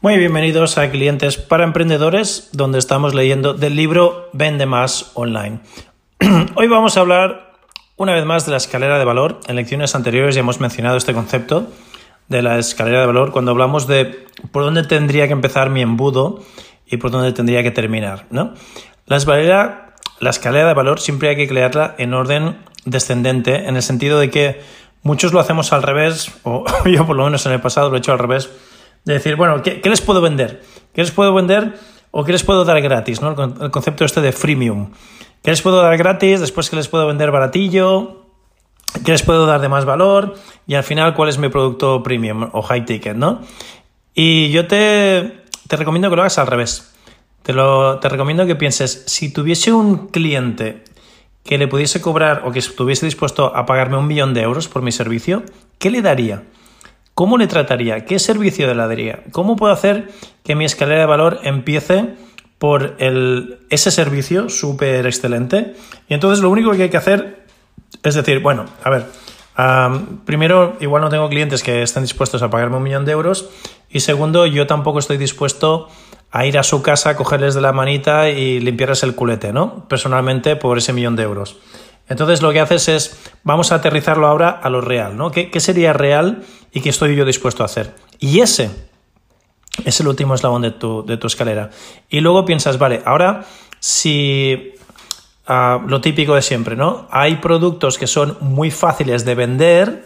Muy bienvenidos a Clientes para Emprendedores, donde estamos leyendo del libro Vende Más Online. Hoy vamos a hablar una vez más de la escalera de valor. En lecciones anteriores ya hemos mencionado este concepto de la escalera de valor cuando hablamos de por dónde tendría que empezar mi embudo y por dónde tendría que terminar. ¿no? La, escalera, la escalera de valor siempre hay que crearla en orden descendente, en el sentido de que muchos lo hacemos al revés, o yo por lo menos en el pasado lo he hecho al revés de decir, bueno, ¿qué, les puedo vender? ¿Qué les puedo vender o qué les puedo dar gratis? ¿no? El concepto este de freemium. ¿Qué les puedo dar gratis? Después, ¿qué les puedo vender baratillo? ¿Qué les puedo dar de más valor? Y al final, ¿cuál es mi producto premium o high ticket? ¿no? Y yo te, te recomiendo que lo hagas al revés. Te, lo, te recomiendo que pienses, si tuviese un cliente que le pudiese cobrar o que estuviese dispuesto a pagarme un millón de euros por mi servicio, ¿qué le daría? ¿Cómo le trataría? ¿Qué servicio le daría? ¿Cómo puedo hacer que mi escalera de valor empiece por el, ese servicio súper excelente? Y entonces lo único que hay que hacer es decir, bueno, a ver, primero, igual no tengo clientes que estén dispuestos a pagarme un millón de euros. Y segundo, yo tampoco estoy dispuesto a ir a su casa, cogerles de la manita y limpiarles el culete, ¿no? Personalmente por ese millón de euros. Entonces lo que haces es, vamos a aterrizarlo ahora a lo real, ¿no? ¿Qué, sería real y qué estoy yo dispuesto a hacer? Y ese es el último eslabón de tu, de tu escalera. Y luego piensas, vale, ahora si ah, lo típico de siempre, ¿no? Hay productos que son muy fáciles de vender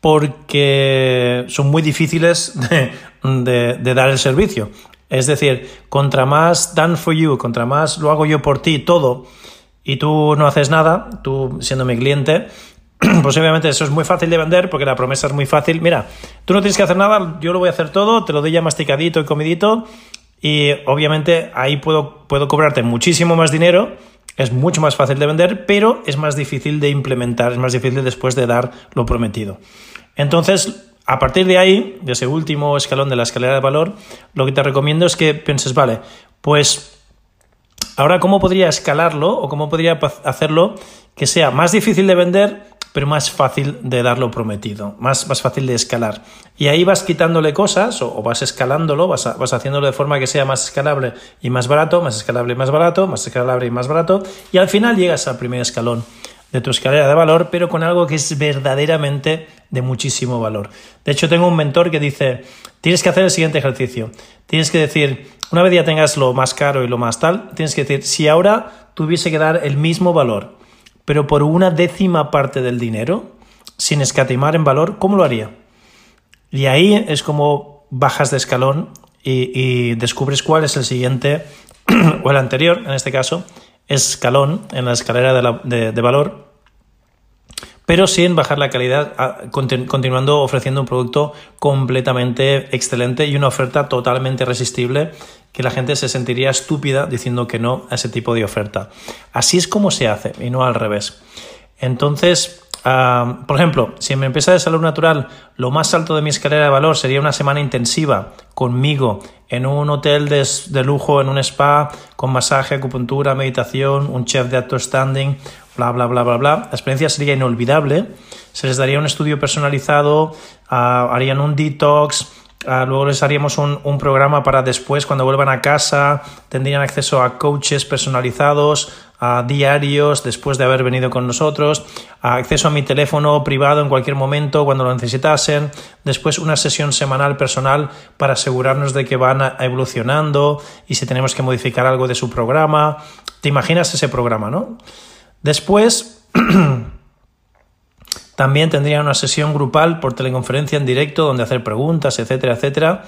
porque son muy difíciles de, de dar el servicio. Es decir, contra más done for you, contra más lo hago yo por ti, todo, y tú no haces nada, tú siendo mi cliente, pues obviamente eso es muy fácil de vender porque la promesa es muy fácil. Mira, tú no tienes que hacer nada, yo lo voy a hacer todo, te lo doy ya masticadito y comidito y obviamente ahí puedo, puedo cobrarte muchísimo más dinero, es mucho más fácil de vender, pero es más difícil de implementar, es más difícil después de dar lo prometido. Entonces, a partir de ahí, de ese último escalón de la escalera de valor, lo que te recomiendo es que pienses, vale, pues Ahora, ¿cómo podría escalarlo o cómo podría hacerlo que sea más difícil de vender, pero más fácil de dar lo prometido, más, más fácil de escalar? Y ahí vas quitándole cosas o, vas escalándolo, vas, vas haciéndolo de forma que sea más escalable y más barato, más escalable y más barato, más escalable y más barato, y al final llegas al primer escalón de tu escalera de valor, pero con algo que es verdaderamente de muchísimo valor. De hecho, tengo un mentor que dice, tienes que hacer el siguiente ejercicio. Tienes que decir, una vez ya tengas lo más caro y lo más tal, tienes que decir, si ahora tuviese que dar el mismo valor, pero por una décima parte del dinero, sin escatimar en valor, ¿cómo lo haría? Y ahí es como bajas de escalón y, descubres cuál es el siguiente, o el anterior, en este caso, escalón en la escalera de valor pero sin bajar la calidad, continuando ofreciendo un producto completamente excelente y una oferta totalmente irresistible que la gente se sentiría estúpida diciendo que no a ese tipo de oferta. Así es como se hace y no al revés. Entonces, por ejemplo, si en mi empresa de salud natural lo más alto de mi escalera de valor sería una semana intensiva conmigo en un hotel de, lujo, en un spa, con masaje, acupuntura, meditación, un chef de alto standing, bla, bla, bla, bla, bla. La experiencia sería inolvidable. Se les daría un estudio personalizado, ah, harían un detox, ah, luego les haríamos un, un, programa para después, cuando vuelvan a casa, tendrían acceso a coaches personalizados, a diarios después de haber venido con nosotros, acceso a mi teléfono privado en cualquier momento cuando lo necesitasen, después una sesión semanal personal para asegurarnos de que van evolucionando y si tenemos que modificar algo de su programa. ¿Te imaginas ese programa, no? Después, también tendrían una sesión grupal por teleconferencia en directo donde hacer preguntas, etcétera, etcétera.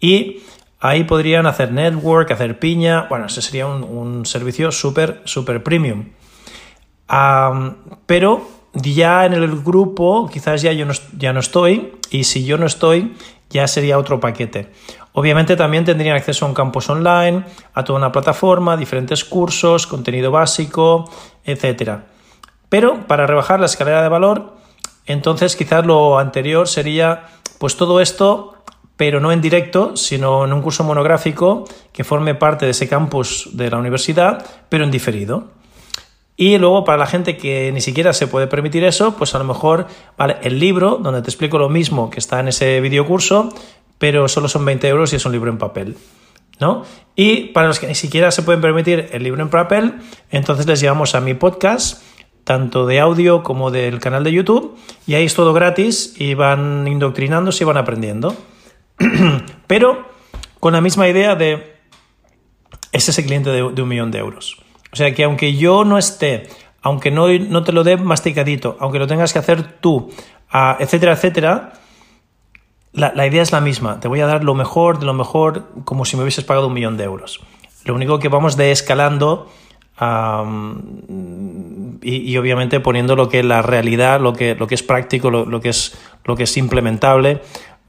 Y ahí podrían hacer network, hacer piña. Bueno, ese sería un, servicio súper, súper premium. pero ya en el grupo quizás ya yo no, ya no estoy y si yo no estoy ya sería otro paquete. Obviamente también tendrían acceso a un campus online, a toda una plataforma, diferentes cursos, contenido básico, etc. Pero para rebajar la escalera de valor, entonces quizás lo anterior sería pues todo esto pero no en directo, sino en un curso monográfico que forme parte de ese campus de la universidad, pero en diferido. Y luego para la gente que ni siquiera se puede permitir eso, pues a lo mejor, vale, el libro, donde te explico lo mismo que está en ese videocurso, pero solo son 20 euros y es un libro en papel. ¿no? Y para los que ni siquiera se pueden permitir el libro en papel, entonces les llevamos a mi podcast, tanto de audio como del canal de YouTube, y ahí es todo gratis y van indoctrinándose y van aprendiendo. pero con la misma idea de ese es el cliente de un millón de euros. O sea que aunque yo no esté, aunque no, no te lo dé masticadito, aunque lo tengas que hacer tú, ah, etcétera, etcétera, la, idea es la misma. Te voy a dar lo mejor de lo mejor como si me hubieses pagado un millón de euros. Lo único que vamos de escalando y, obviamente poniendo lo que es la realidad, lo que, lo que es práctico, lo, que es, lo que es implementable,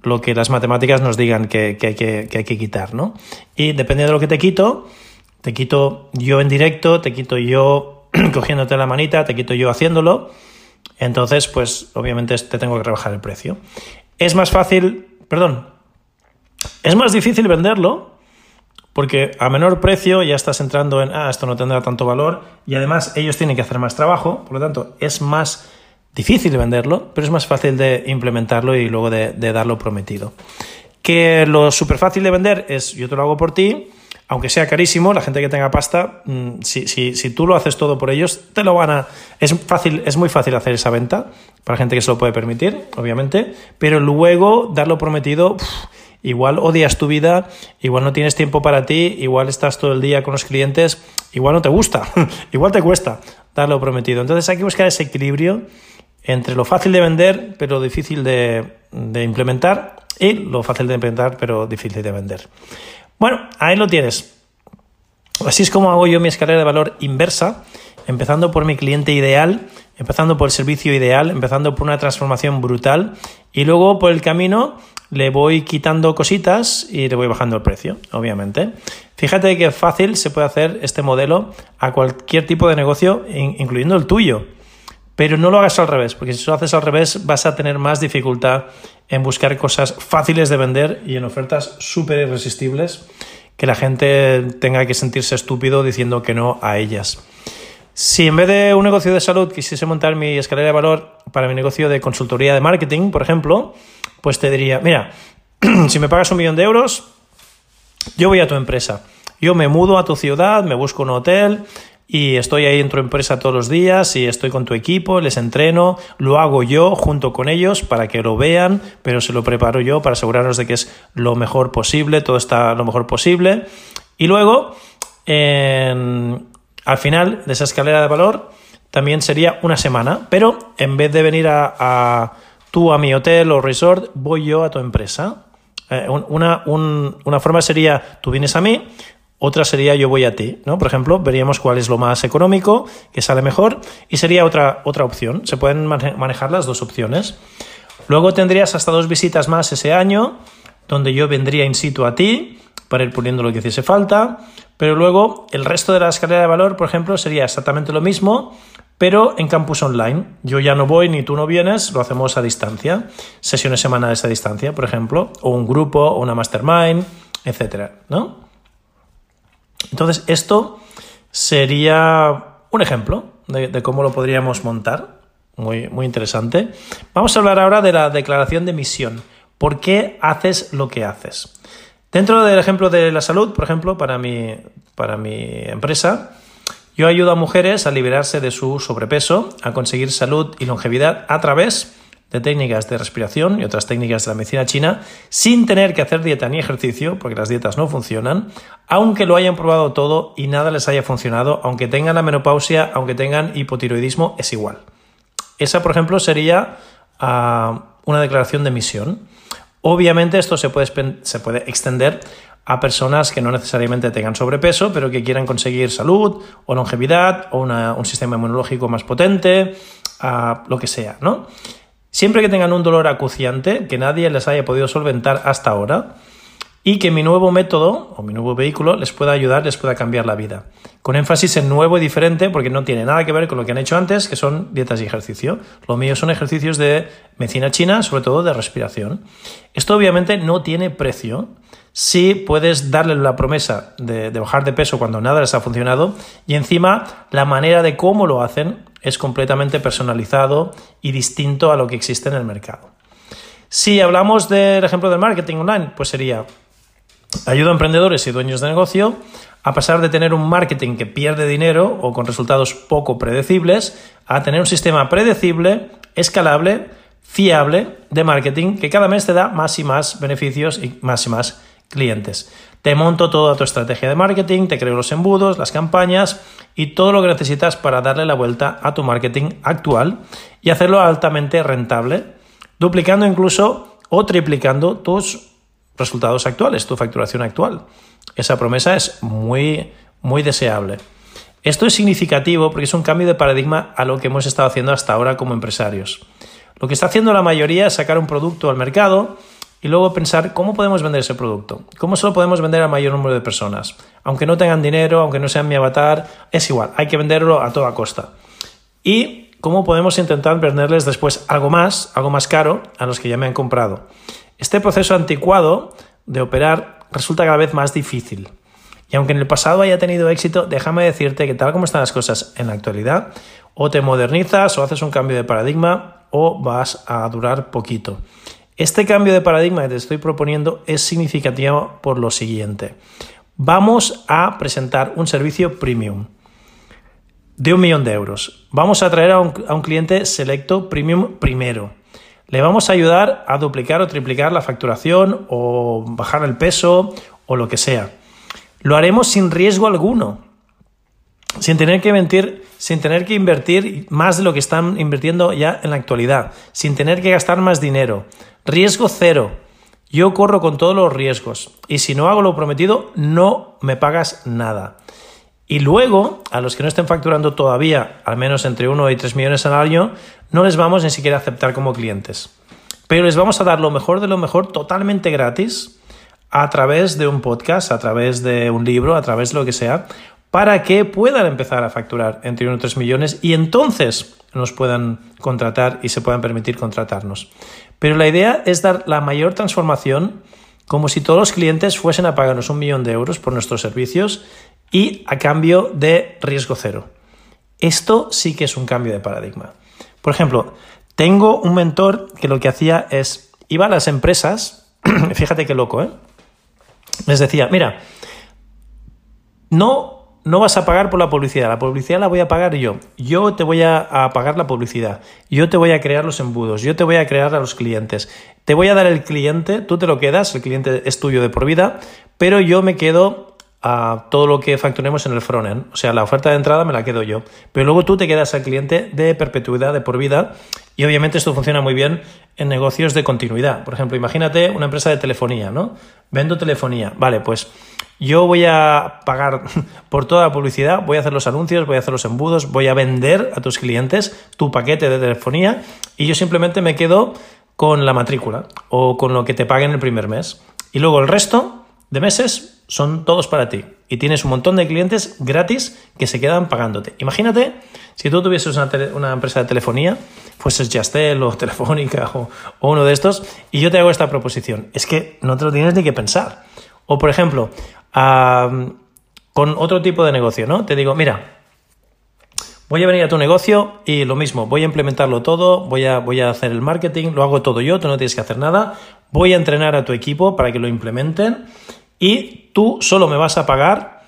lo que las matemáticas nos digan que, hay, que, que hay que quitar. ¿no? Y dependiendo de lo que te quito, te quito yo en directo, te quito yo cogiéndote la manita, te quito yo haciéndolo. Entonces, pues obviamente te tengo que rebajar el precio. Es más fácil, perdón, es más difícil venderlo porque a menor precio ya estás entrando en, ah, esto no tendrá tanto valor y además ellos tienen que hacer más trabajo, por lo tanto es más difícil venderlo, pero es más fácil de implementarlo y luego de, de darlo prometido. Que lo súper fácil de vender es yo te lo hago por ti, aunque sea carísimo, la gente que tenga pasta, mm, si, si, si, tú lo haces todo por ellos, te lo van a. Es fácil, es muy fácil hacer esa venta para gente que se lo puede permitir, obviamente, pero luego darlo prometido. Igual odias tu vida, igual no tienes tiempo para ti, igual estás todo el día con los clientes, igual no te gusta, igual te cuesta darlo prometido. Entonces hay que buscar ese equilibrio entre lo fácil de vender, pero difícil de, de implementar, y lo fácil de implementar, pero difícil de vender. Bueno, ahí lo tienes. Así es como hago yo mi escalera de valor inversa, empezando por mi cliente ideal, empezando por el servicio ideal, empezando por una transformación brutal y luego por el camino le voy quitando cositas y le voy bajando el precio, obviamente. Fíjate que fácil se puede hacer este modelo a cualquier tipo de negocio, incluyendo el tuyo. Pero no lo hagas al revés, porque si lo haces al revés vas a tener más dificultad en buscar cosas fáciles de vender y en ofertas súper irresistibles que la gente tenga que sentirse estúpido diciendo que no a ellas. Si en vez de un negocio de salud quisiese montar mi escalera de valor para mi negocio de consultoría de marketing, por ejemplo, pues te diría, mira, si me pagas un millón de euros, yo voy a tu empresa. Yo me mudo a tu ciudad, me busco un hotel, y estoy ahí en tu empresa todos los días y estoy con tu equipo, les entreno, lo hago yo junto con ellos para que lo vean, pero se lo preparo yo para asegurarnos de que es lo mejor posible, todo está lo mejor posible. Y luego, al final de esa escalera de valor, también sería una semana, pero en vez de venir a, tú a mi hotel o resort, voy yo a tu empresa. Eh, una, una forma sería, tú vienes a mí, otra sería yo voy a ti, ¿no? Por ejemplo, veríamos cuál es lo más económico, que sale mejor, y sería otra, otra opción. Se pueden manejar las dos opciones. Luego tendrías hasta dos visitas más ese año, donde yo vendría in situ a ti para ir poniendo lo que hiciese falta, pero luego el resto de la escalera de valor, por ejemplo, sería exactamente lo mismo, pero en campus online. Yo ya no voy ni tú no vienes, lo hacemos a distancia, sesiones semanales a distancia, por ejemplo, o un grupo, o una mastermind, etcétera, ¿no? Entonces, esto sería un ejemplo de, cómo lo podríamos montar. Muy, muy interesante. Vamos a hablar ahora de la declaración de misión. ¿Por qué haces lo que haces? Dentro del ejemplo de la salud, por ejemplo, para mi, para mi empresa, yo ayudo a mujeres a liberarse de su sobrepeso, a conseguir salud y longevidad a través de técnicas de respiración y otras técnicas de la medicina china sin tener que hacer dieta ni ejercicio, porque las dietas no funcionan, aunque lo hayan probado todo y nada les haya funcionado, aunque tengan la menopausia, aunque tengan hipotiroidismo, es igual. Esa, por ejemplo, sería ah, una declaración de misión. Obviamente esto se puede, extender a personas que no necesariamente tengan sobrepeso, pero que quieran conseguir salud o longevidad o un sistema inmunológico más potente, a lo que sea, ¿no? Siempre que tengan un dolor acuciante que nadie les haya podido solventar hasta ahora, y que mi nuevo método o mi nuevo vehículo les pueda ayudar, les pueda cambiar la vida. Con énfasis en nuevo y diferente porque no tiene nada que ver con lo que han hecho antes, que son dietas y ejercicio. Lo mío son ejercicios de medicina china, sobre todo de respiración. Esto obviamente no tiene precio. Si puedes darle la promesa de, de bajar de peso cuando nada les ha funcionado y encima la manera de cómo lo hacen es completamente personalizado y distinto a lo que existe en el mercado. Si hablamos del ejemplo del marketing online, pues sería Ayuda a emprendedores y dueños de negocio a pasar de tener un marketing que pierde dinero o con resultados poco predecibles a tener un sistema predecible, escalable, fiable de marketing que cada mes te da más y más beneficios y más y más clientes. Te monto toda tu estrategia de marketing, te creo los embudos, las campañas y todo lo que necesitas para darle la vuelta a tu marketing actual y hacerlo altamente rentable, duplicando incluso o triplicando tus resultados actuales, tu facturación actual. Esa promesa es muy, muy deseable. Esto es significativo porque es un cambio de paradigma a lo que hemos estado haciendo hasta ahora como empresarios. Lo que está haciendo la mayoría es sacar un producto al mercado y luego pensar cómo podemos vender ese producto, cómo solo podemos vender a mayor número de personas. Aunque no tengan dinero, aunque no sean mi avatar, es igual, hay que venderlo a toda costa. Y cómo podemos intentar venderles después algo más, algo más caro a los que ya me han comprado. Este proceso anticuado de operar resulta cada vez más difícil. Y aunque en el pasado haya tenido éxito, déjame decirte que tal como están las cosas en la actualidad, o te modernizas o haces un cambio de paradigma o vas a durar poquito. Este cambio de paradigma que te estoy proponiendo es significativo por lo siguiente. Vamos a presentar un servicio premium de un millón de euros. Vamos a traer a un, a un cliente selecto premium primero le vamos a ayudar a duplicar o triplicar la facturación o bajar el peso o lo que sea. Lo haremos sin riesgo alguno, sin tener que invertir, sin tener que invertir más de lo que están invirtiendo ya en la actualidad, sin tener que gastar más dinero. Riesgo cero. Yo corro con todos los riesgos y si no hago lo prometido, no me pagas nada. Y luego, a los que no estén facturando todavía al menos entre 1 y 3 millones al año, no les vamos ni siquiera a aceptar como clientes. Pero les vamos a dar lo mejor de lo mejor totalmente gratis a través de un podcast, a través de un libro, a través de lo que sea, para que puedan empezar a facturar entre 1 y 3 millones y entonces nos puedan contratar y se puedan permitir contratarnos. Pero la idea es dar la mayor transformación como si todos los clientes fuesen a pagarnos un millón de euros por nuestros servicios y a cambio de riesgo cero. Esto sí que es un cambio de paradigma. Por ejemplo, tengo un mentor que lo que hacía es, iba a las empresas, fíjate qué loco, ¿eh? Les decía, mira, no, no vas a pagar por la publicidad, la publicidad la voy a pagar yo. Yo te voy a, a, pagar la publicidad, yo te voy a crear los embudos, yo te voy a crear a los clientes. Te voy a dar el cliente, tú te lo quedas, el cliente es tuyo de por vida, pero yo me quedo a todo lo que facturemos en el frontend. O sea, la oferta de entrada me la quedo yo. Pero luego tú te quedas al cliente de perpetuidad, de por vida. Y obviamente esto funciona muy bien en negocios de continuidad. Por ejemplo, imagínate una empresa de telefonía, ¿no? Vendo telefonía. Vale, pues yo voy a pagar por toda la publicidad, voy a hacer los anuncios, voy a hacer los embudos, voy a vender a tus clientes tu paquete de telefonía y yo simplemente me quedo con la matrícula o con lo que te paguen el primer mes. Y luego el resto de meses son todos para ti. Y tienes un montón de clientes gratis que se quedan pagándote. Imagínate si tú tuvieses una, empresa de telefonía, fueses Jastel o Telefónica o, uno de estos, y yo te hago esta proposición. Es que no te lo tienes ni que pensar. O, por ejemplo, con otro tipo de negocio, ¿no? Te digo, mira, voy a venir a tu negocio y lo mismo, voy a implementarlo todo, voy a, voy a hacer el marketing, lo hago todo yo, tú no tienes que hacer nada, voy a entrenar a tu equipo para que lo implementen y tú solo me vas a pagar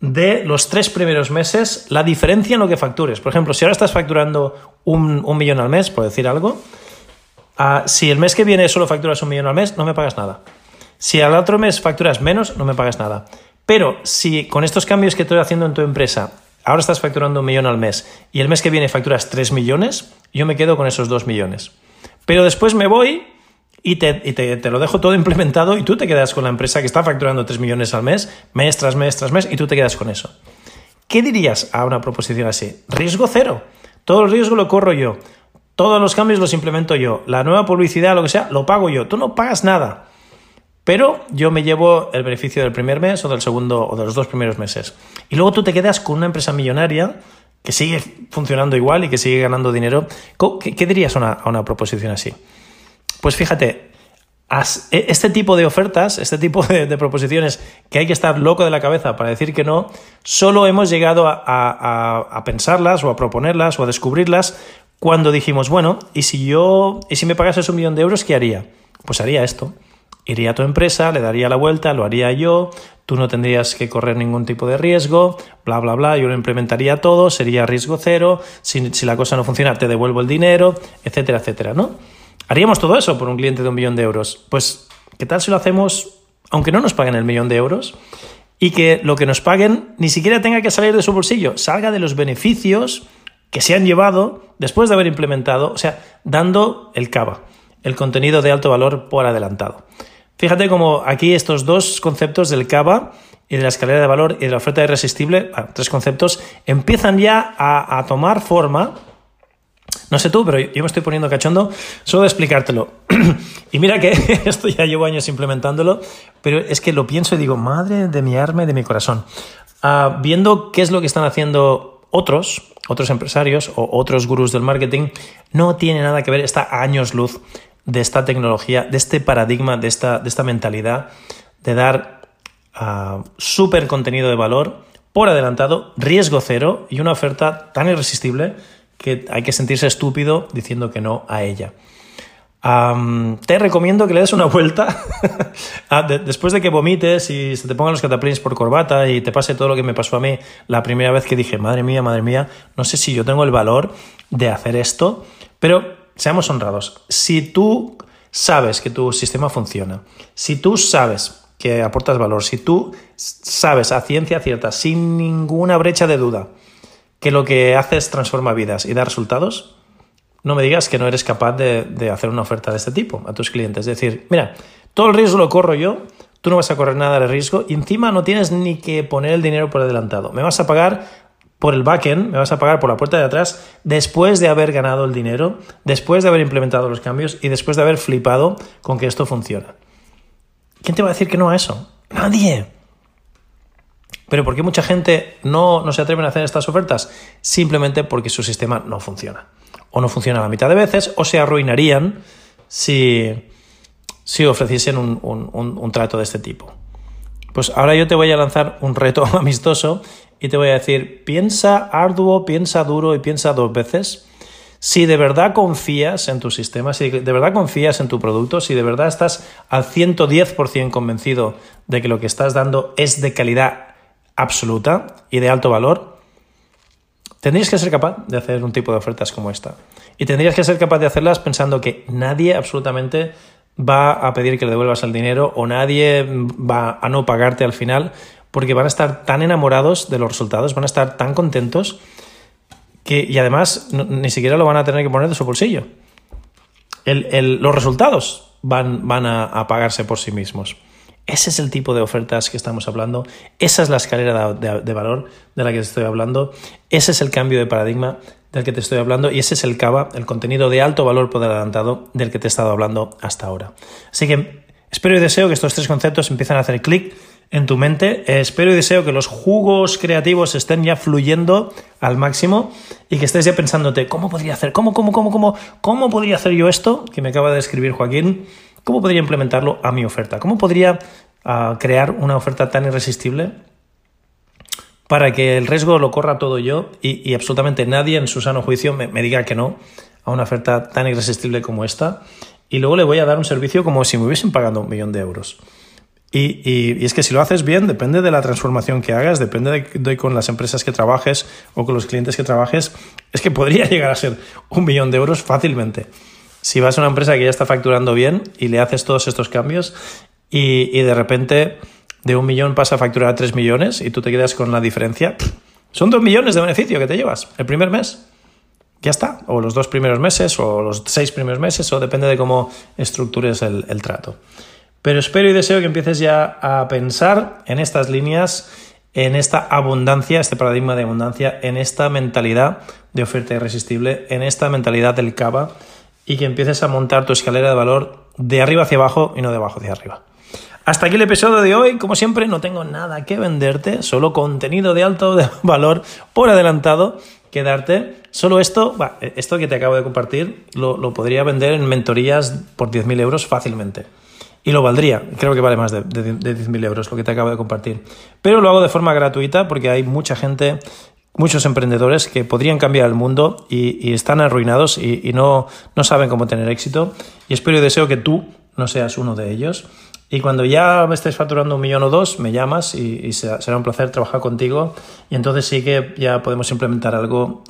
de los tres primeros meses la diferencia en lo que factures. Por ejemplo, si ahora estás facturando un, millón al mes, por decir algo, ah, si el mes que viene solo facturas un millón al mes, no me pagas nada. Si al otro mes facturas menos, no me pagas nada. Pero si con estos cambios que estoy haciendo en tu empresa, ahora estás facturando un millón al mes y el mes que viene facturas tres millones, yo me quedo con esos dos millones. Pero después me voy y, te, lo dejo todo implementado y tú te quedas con la empresa que está facturando 3 millones al mes, mes tras mes tras mes, y tú te quedas con eso. ¿Qué dirías a una proposición así? Riesgo cero. Todo el riesgo lo corro yo. Todos los cambios los implemento yo. La nueva publicidad, lo que sea, lo pago yo. Tú no pagas nada. Pero yo me llevo el beneficio del primer mes o del segundo o de los dos primeros meses. Y luego tú te quedas con una empresa millonaria que sigue funcionando igual y que sigue ganando dinero. ¿Qué, dirías a una, proposición así? Pues fíjate, e, este tipo de ofertas, este tipo de, proposiciones que hay que estar loco de la cabeza para decir que no, solo hemos llegado a, pensarlas o a proponerlas o a descubrirlas cuando dijimos, bueno, ¿y si yo, y si me pagases un millón de euros, qué haría? Pues haría esto. Iría a tu empresa, le daría la vuelta, lo haría yo, tú no tendrías que correr ningún tipo de riesgo, bla, bla, bla, yo lo implementaría todo, sería riesgo cero, si, si la cosa no funciona te devuelvo el dinero, etcétera, etcétera, ¿no? Haríamos todo eso por un cliente de un millón de euros. Pues, ¿qué tal si lo hacemos aunque no nos paguen el millón de euros? Y que lo que nos paguen ni siquiera tenga que salir de su bolsillo, salga de los beneficios que se han llevado después de haber implementado, o sea, dando el cava, el contenido de alto valor por adelantado. Fíjate cómo aquí estos dos conceptos del cava y de la escalera de valor y de la oferta irresistible, tres conceptos, empiezan ya a, tomar forma. No sé tú, pero yo me estoy poniendo cachondo solo de explicártelo. y mira que esto ya llevo años implementándolo, pero es que lo pienso y digo, madre de mi arma y de mi corazón. Ah, viendo qué es lo que están haciendo otros, otros empresarios o otros gurús del marketing, no tiene nada que ver, está años luz de esta tecnología, de este paradigma, de esta, de esta mentalidad de dar uh, súper contenido de valor por adelantado, riesgo cero y una oferta tan irresistible que hay que sentirse estúpido diciendo que no a ella. te recomiendo que le des una vuelta después de que vomites y se te pongan los cataplines por corbata y te pase todo lo que me pasó a mí la primera vez que dije, madre mía, madre mía, no sé si yo tengo el valor de hacer esto, pero seamos honrados, si tú sabes que tu sistema funciona, si tú sabes que aportas valor, si tú sabes a ciencia cierta, sin ninguna brecha de duda, que lo que haces transforma vidas y da resultados, no me digas que no eres capaz de, hacer una oferta de este tipo a tus clientes. Es decir, mira, todo el riesgo lo corro yo, tú no vas a correr nada de riesgo y encima no tienes ni que poner el dinero por adelantado. Me vas a pagar por el backend, me vas a pagar por la puerta de atrás después de haber ganado el dinero, después de haber implementado los cambios y después de haber flipado con que esto funciona. ¿Quién te va a decir que no a eso? Nadie. Pero ¿por qué mucha gente no, no se atreven a hacer estas ofertas? Simplemente porque su sistema no funciona. O no funciona la mitad de veces, o se arruinarían si, si ofreciesen un, un trato de este tipo. Pues ahora yo te voy a lanzar un reto amistoso y te voy a decir, piensa arduo, piensa duro y piensa dos veces. Si de verdad confías en tu sistema, si de verdad confías en tu producto, si de verdad estás al 110% convencido de que lo que estás dando es de calidad absoluta y de alto valor, tendrías que ser capaz de hacer un tipo de ofertas como esta. Y tendrías que ser capaz de hacerlas pensando que nadie absolutamente va a pedir que le devuelvas el dinero o nadie va a no pagarte al final porque van a estar tan enamorados de los resultados, van a estar tan contentos que, y además ni siquiera lo van a tener que poner de su bolsillo. los resultados van, van a, pagarse por sí mismos. Ese es el tipo de ofertas que estamos hablando, esa es la escalera de, valor de la que te estoy hablando, ese es el cambio de paradigma del que te estoy hablando y ese es el CABA, el contenido de alto valor por adelantado del que te he estado hablando hasta ahora. Así que espero y deseo que estos tres conceptos empiecen a hacer clic en tu mente. Espero y deseo que los jugos creativos estén ya fluyendo al máximo y que estés ya pensándote, ¿cómo podría hacer? ¿Cómo, cómo, cómo, cómo, cómo podría hacer yo esto que me acaba de escribir Joaquín? ¿Cómo podría implementarlo a mi oferta? ¿Cómo podría ah, crear una oferta tan irresistible para que el riesgo lo corra todo yo y, absolutamente nadie en su sano juicio me, diga que no a una oferta tan irresistible como esta? Y luego le voy a dar un servicio como si me hubiesen pagado un millón de euros. Y, es que si lo haces bien, depende de la transformación que hagas, depende de, con las empresas que trabajes o con los clientes que trabajes, es que podría llegar a ser un millón de euros fácilmente. Si vas a una empresa que ya está facturando bien y le haces todos estos cambios y, de repente de un millón pasa a facturar a tres millones y tú te quedas con la diferencia, son dos millones de beneficio que te llevas el primer mes. Ya está, o los dos primeros meses, o los seis primeros meses, o depende de cómo estructures el trato. Pero espero y deseo que empieces ya a pensar en estas líneas en esta abundancia, este paradigma de abundancia, en esta mentalidad de oferta irresistible, en esta mentalidad del cava y que empieces a montar tu escalera de valor de arriba hacia abajo y no de abajo hacia arriba. Hasta aquí el episodio de hoy. Como siempre, no tengo nada que venderte, solo contenido de alto valor por adelantado que darte. Solo esto, esto que te acabo de compartir, lo, podría vender en mentorías por 10.000 euros fácilmente. Y lo valdría, creo que vale más de, 10.000 euros lo que te acabo de compartir. Pero lo hago de forma gratuita porque hay mucha gente muchos emprendedores que podrían cambiar el mundo y, están arruinados y, no, no, saben cómo tener éxito. Y espero y deseo que tú no seas uno de ellos. Y cuando ya me estés facturando un millón o dos, me llamas y, será un placer trabajar contigo. Y entonces sí que ya podemos implementar algo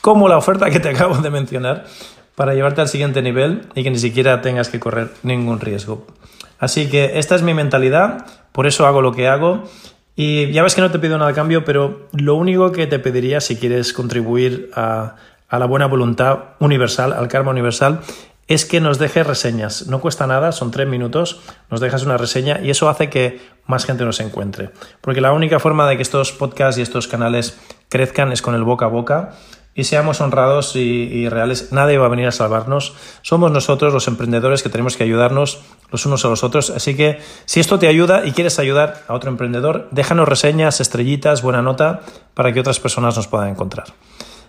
como la oferta que te acabo de mencionar para llevarte al siguiente nivel y que ni siquiera tengas que correr ningún riesgo. Así que esta es mi mentalidad, por eso hago lo que hago y ya ves que no te pido nada a cambio, pero lo único que te pediría si quieres contribuir a, la buena voluntad universal, al karma universal, es que nos dejes reseñas. No cuesta nada, son tres minutos, nos dejas una reseña y eso hace que más gente nos encuentre. Porque la única forma de que estos podcasts y estos canales crezcan es con el boca a boca y seamos honrados y, reales. Nadie va a venir a salvarnos. Somos nosotros los emprendedores que tenemos que ayudarnos los unos a los otros. Así que si esto te ayuda y quieres ayudar a otro emprendedor, déjanos reseñas, estrellitas, buena nota para que otras personas nos puedan encontrar.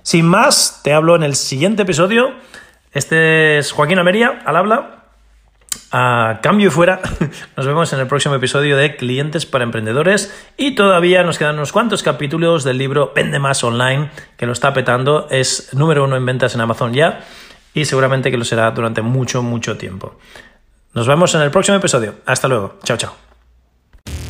Sin más, te hablo en el siguiente episodio. Este es Joaquín Ameria, al habla. A cambio y fuera, nos vemos en el próximo episodio de Clientes para Emprendedores y todavía nos quedan unos cuantos capítulos del libro Vende Más Online, que lo está petando, es número uno en ventas en Amazon ya y seguramente que lo será durante mucho, mucho tiempo. Nos vemos en el próximo episodio. Hasta luego. Chao, chao.